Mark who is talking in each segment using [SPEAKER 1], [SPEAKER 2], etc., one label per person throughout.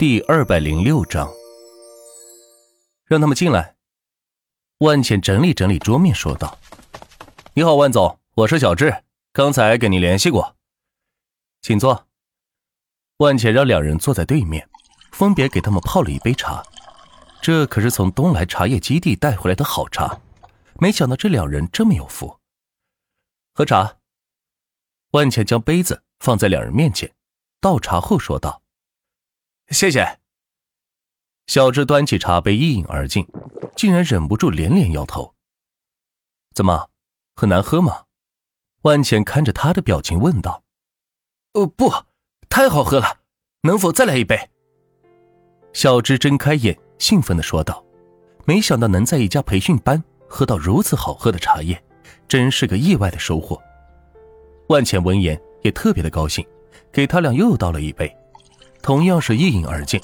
[SPEAKER 1] 第二百零六章，让他们进来。万茜整理整理桌面，说道：“你好，万总，我是小智，刚才跟你联系过，请坐。”万茜让两人坐在对面，分别给他们泡了一杯茶。这可是从东来茶叶基地带回来的好茶，没想到这两人这么有福。喝茶。万茜将杯子放在两人面前，倒茶后说道。谢谢。小智端起茶杯一饮而尽，竟然忍不住连连摇头。怎么，很难喝吗？万茜看着他的表情问道。
[SPEAKER 2] 哦，不，太好喝了，能否再来一杯？
[SPEAKER 1] 小智睁开眼，兴奋的说道。没想到能在一家培训班喝到如此好喝的茶叶，真是个意外的收获。万茜闻言也特别的高兴，给他俩又倒了一杯。同样是一饮而尽，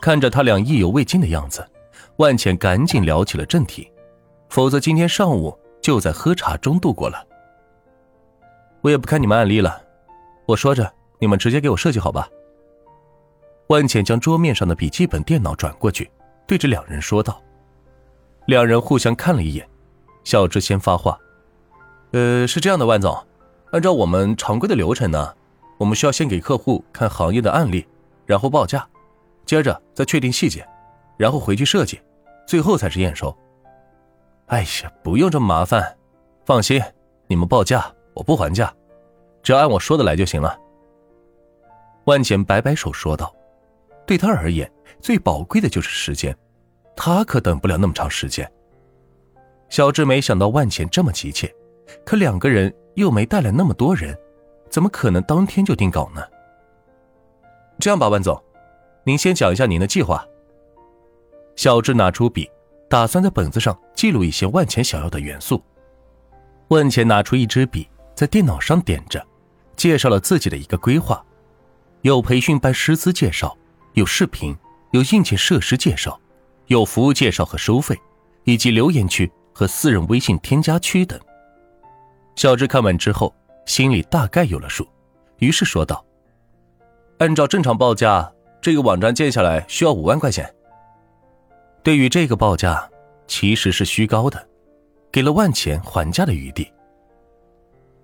[SPEAKER 1] 看着他俩意犹未尽的样子，万茜赶紧聊起了正题，否则今天上午就在喝茶中度过了。我也不看你们案例了，我说着，你们直接给我设计好吧。万茜将桌面上的笔记本电脑转过去，对着两人说道。两人互相看了一眼，小智先发话：“呃，是这样的，万总，按照我们常规的流程呢，我们需要先给客户看行业的案例。”然后报价，接着再确定细节，然后回去设计，最后才是验收。哎呀，不用这么麻烦，放心，你们报价我不还价，只要按我说的来就行了。万茜摆摆手说道：“对他而言，最宝贵的就是时间，他可等不了那么长时间。”小智没想到万茜这么急切，可两个人又没带来那么多人，怎么可能当天就定稿呢？这样吧，万总，您先讲一下您的计划。小智拿出笔，打算在本子上记录一些万钱想要的元素。万钱拿出一支笔，在电脑上点着，介绍了自己的一个规划：有培训班师资介绍，有视频，有硬件设施介绍，有服务介绍和收费，以及留言区和私人微信添加区等。小智看完之后，心里大概有了数，于是说道。按照正常报价，这个网站建下来需要五万块钱。对于这个报价，其实是虚高的，给了万钱还价的余地。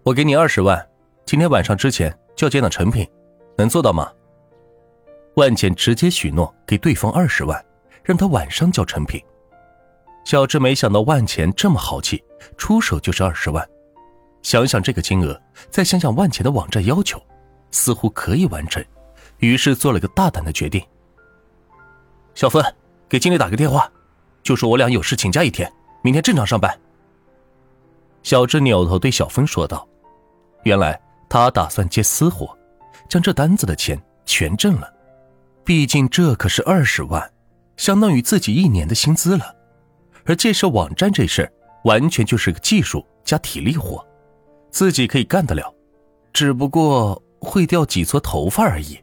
[SPEAKER 1] 我给你二十万，今天晚上之前就要见到成品，能做到吗？万钱直接许诺给对方二十万，让他晚上交成品。小智没想到万钱这么豪气，出手就是二十万。想想这个金额，再想想万钱的网站要求，似乎可以完成。于是做了个大胆的决定。小芬，给经理打个电话，就说我俩有事请假一天，明天正常上班。小智扭头对小芬说道：“原来他打算接私活，将这单子的钱全挣了。毕竟这可是二十万，相当于自己一年的薪资了。而建设网站这事儿，完全就是个技术加体力活，自己可以干得了，只不过会掉几撮头发而已。”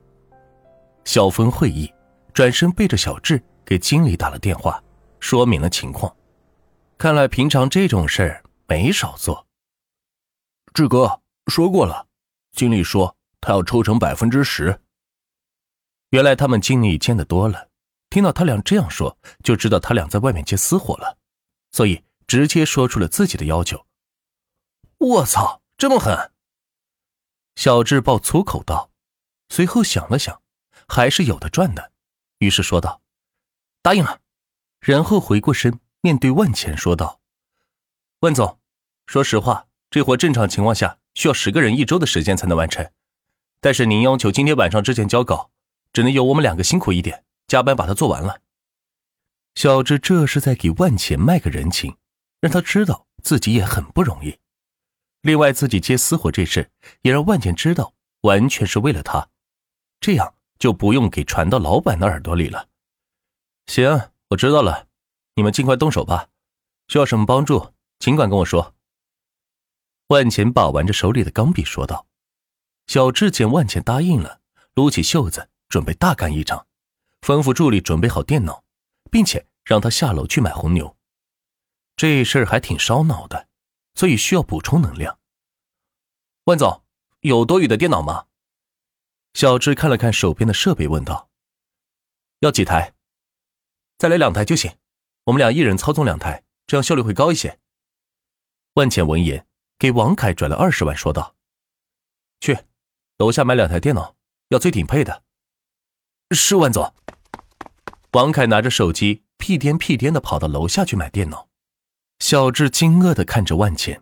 [SPEAKER 1] 小峰会意，转身背着小智给经理打了电话，说明了情况。看来平常这种事儿没少做。
[SPEAKER 3] 志哥说过了，经理说他要抽成百分之十。
[SPEAKER 1] 原来他们经理见得多了，听到他俩这样说，就知道他俩在外面接私活了，所以直接说出了自己的要求。
[SPEAKER 2] 我操，这么狠！
[SPEAKER 1] 小智爆粗口道，随后想了想。还是有的赚的，于是说道：“答应了。”然后回过身，面对万钱说道：“万总，说实话，这活正常情况下需要十个人一周的时间才能完成，但是您要求今天晚上之前交稿，只能由我们两个辛苦一点，加班把它做完了。”小智这是在给万钱卖个人情，让他知道自己也很不容易。另外，自己接私活这事也让万钱知道，完全是为了他，这样。就不用给传到老板的耳朵里了。行，我知道了，你们尽快动手吧。需要什么帮助，尽管跟我说。万钱把玩着手里的钢笔说道。小智见万钱答应了，撸起袖子准备大干一场，吩咐助理准备好电脑，并且让他下楼去买红牛。这事儿还挺烧脑的，所以需要补充能量。万总，有多余的电脑吗？小智看了看手边的设备，问道：“要几台？再来两台就行，我们俩一人操纵两台，这样效率会高一些。万茜闻言，给王凯转了二十万，说道：“去，楼下买两台电脑，要最顶配的。”
[SPEAKER 2] 是万总。
[SPEAKER 1] 王凯拿着手机，屁颠屁颠的跑到楼下去买电脑。小智惊愕的看着万茜，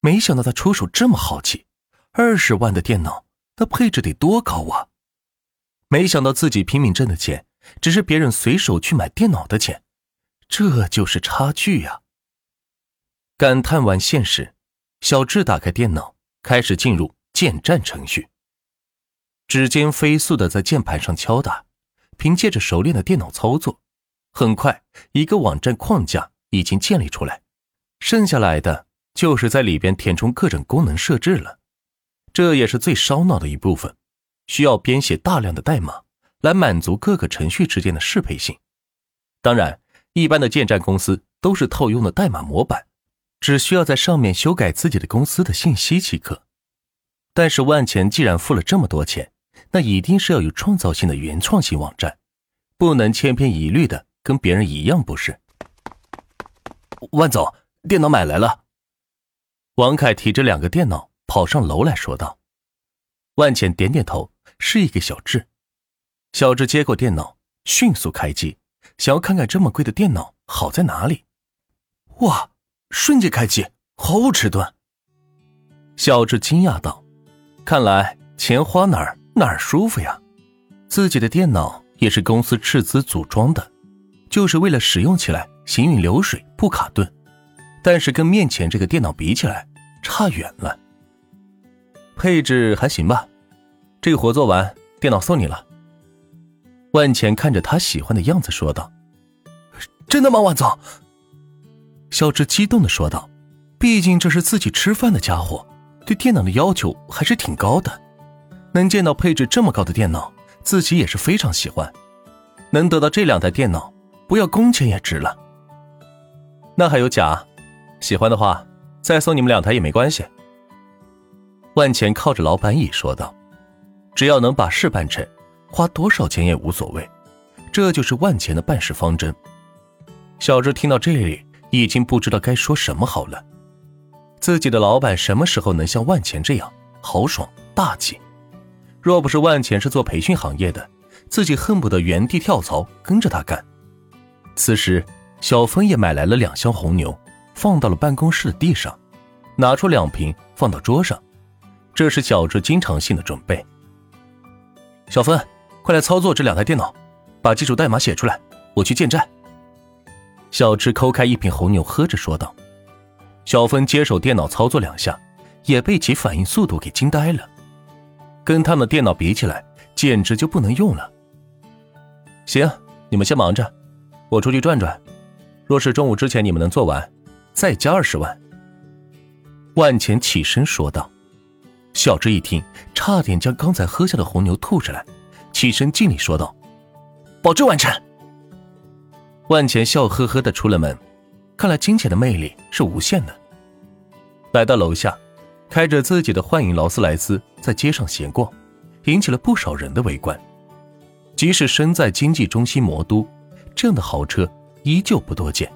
[SPEAKER 1] 没想到他出手这么豪气，二十万的电脑，那配置得多高啊！没想到自己拼命挣的钱，只是别人随手去买电脑的钱，这就是差距呀！感叹完现实，小智打开电脑，开始进入建站程序。指尖飞速的在键盘上敲打，凭借着熟练的电脑操作，很快一个网站框架已经建立出来。剩下来的就是在里边填充各种功能设置了，这也是最烧脑的一部分，需要编写大量的代码来满足各个程序之间的适配性。当然，一般的建站公司都是套用的代码模板，只需要在上面修改自己的公司的信息即可。但是万钱既然付了这么多钱，那一定是要有创造性的原创性网站，不能千篇一律的跟别人一样，不是？
[SPEAKER 2] 万总。电脑买来了，
[SPEAKER 1] 王凯提着两个电脑跑上楼来说道。万茜点点头，示意给小智。小智接过电脑，迅速开机，想要看看这么贵的电脑好在哪里。
[SPEAKER 2] 哇，瞬间开机，毫无迟钝。
[SPEAKER 1] 小智惊讶道：“看来钱花哪儿哪儿舒服呀！自己的电脑也是公司斥资组装的，就是为了使用起来行云流水，不卡顿。”但是跟面前这个电脑比起来，差远了。配置还行吧，这活做完，电脑送你了。万钱看着他喜欢的样子说道：“
[SPEAKER 2] 真的吗，万总？”
[SPEAKER 1] 小智激动的说道：“毕竟这是自己吃饭的家伙，对电脑的要求还是挺高的。能见到配置这么高的电脑，自己也是非常喜欢。能得到这两台电脑，不要工钱也值了。那还有假？”喜欢的话，再送你们两台也没关系。万钱靠着老板椅说道：“只要能把事办成，花多少钱也无所谓。”这就是万钱的办事方针。小智听到这里，已经不知道该说什么好了。自己的老板什么时候能像万钱这样豪爽大气？若不是万钱是做培训行业的，自己恨不得原地跳槽跟着他干。此时，小峰也买来了两箱红牛。放到了办公室的地上，拿出两瓶放到桌上，这是小智经常性的准备。小芬，快来操作这两台电脑，把基础代码写出来，我去建站。小智抠开一瓶红牛，喝着说道。小芬接手电脑操作两下，也被其反应速度给惊呆了，跟他们的电脑比起来，简直就不能用了。行，你们先忙着，我出去转转，若是中午之前你们能做完。再加二十万。万钱起身说道。小智一听，差点将刚才喝下的红牛吐出来，起身敬礼说道：“
[SPEAKER 2] 保证完成。”
[SPEAKER 1] 万钱笑呵呵的出了门，看来金钱的魅力是无限的。来到楼下，开着自己的幻影劳斯莱斯在街上闲逛，引起了不少人的围观。即使身在经济中心魔都，这样的豪车依旧不多见。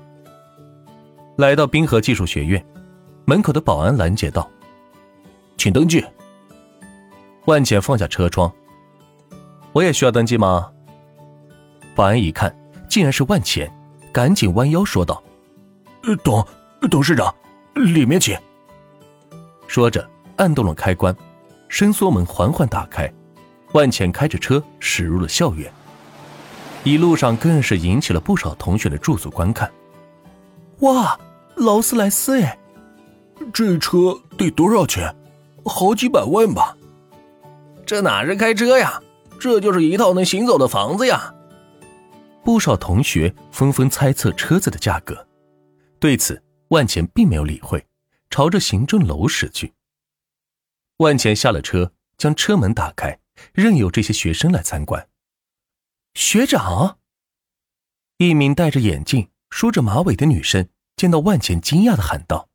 [SPEAKER 1] 来到滨河技术学院，门口的保安拦截道：“
[SPEAKER 2] 请登记。”
[SPEAKER 1] 万茜放下车窗：“我也需要登记吗？”保安一看，竟然是万茜，赶紧弯腰说道：“
[SPEAKER 2] 董董事长，里面请。”
[SPEAKER 1] 说着按动了开关，伸缩门缓缓打开，万茜开着车驶入了校园。一路上更是引起了不少同学的驻足观看。
[SPEAKER 2] 哇！劳斯莱斯哎，这车得多少钱？好几百万吧？
[SPEAKER 4] 这哪是开车呀？这就是一套能行走的房子呀！
[SPEAKER 1] 不少同学纷纷猜测车子的价格。对此，万钱并没有理会，朝着行政楼驶去。万钱下了车，将车门打开，任由这些学生来参观。
[SPEAKER 2] 学长，
[SPEAKER 1] 一名戴着眼镜、梳着马尾的女生。见到万茜，惊讶的喊道：“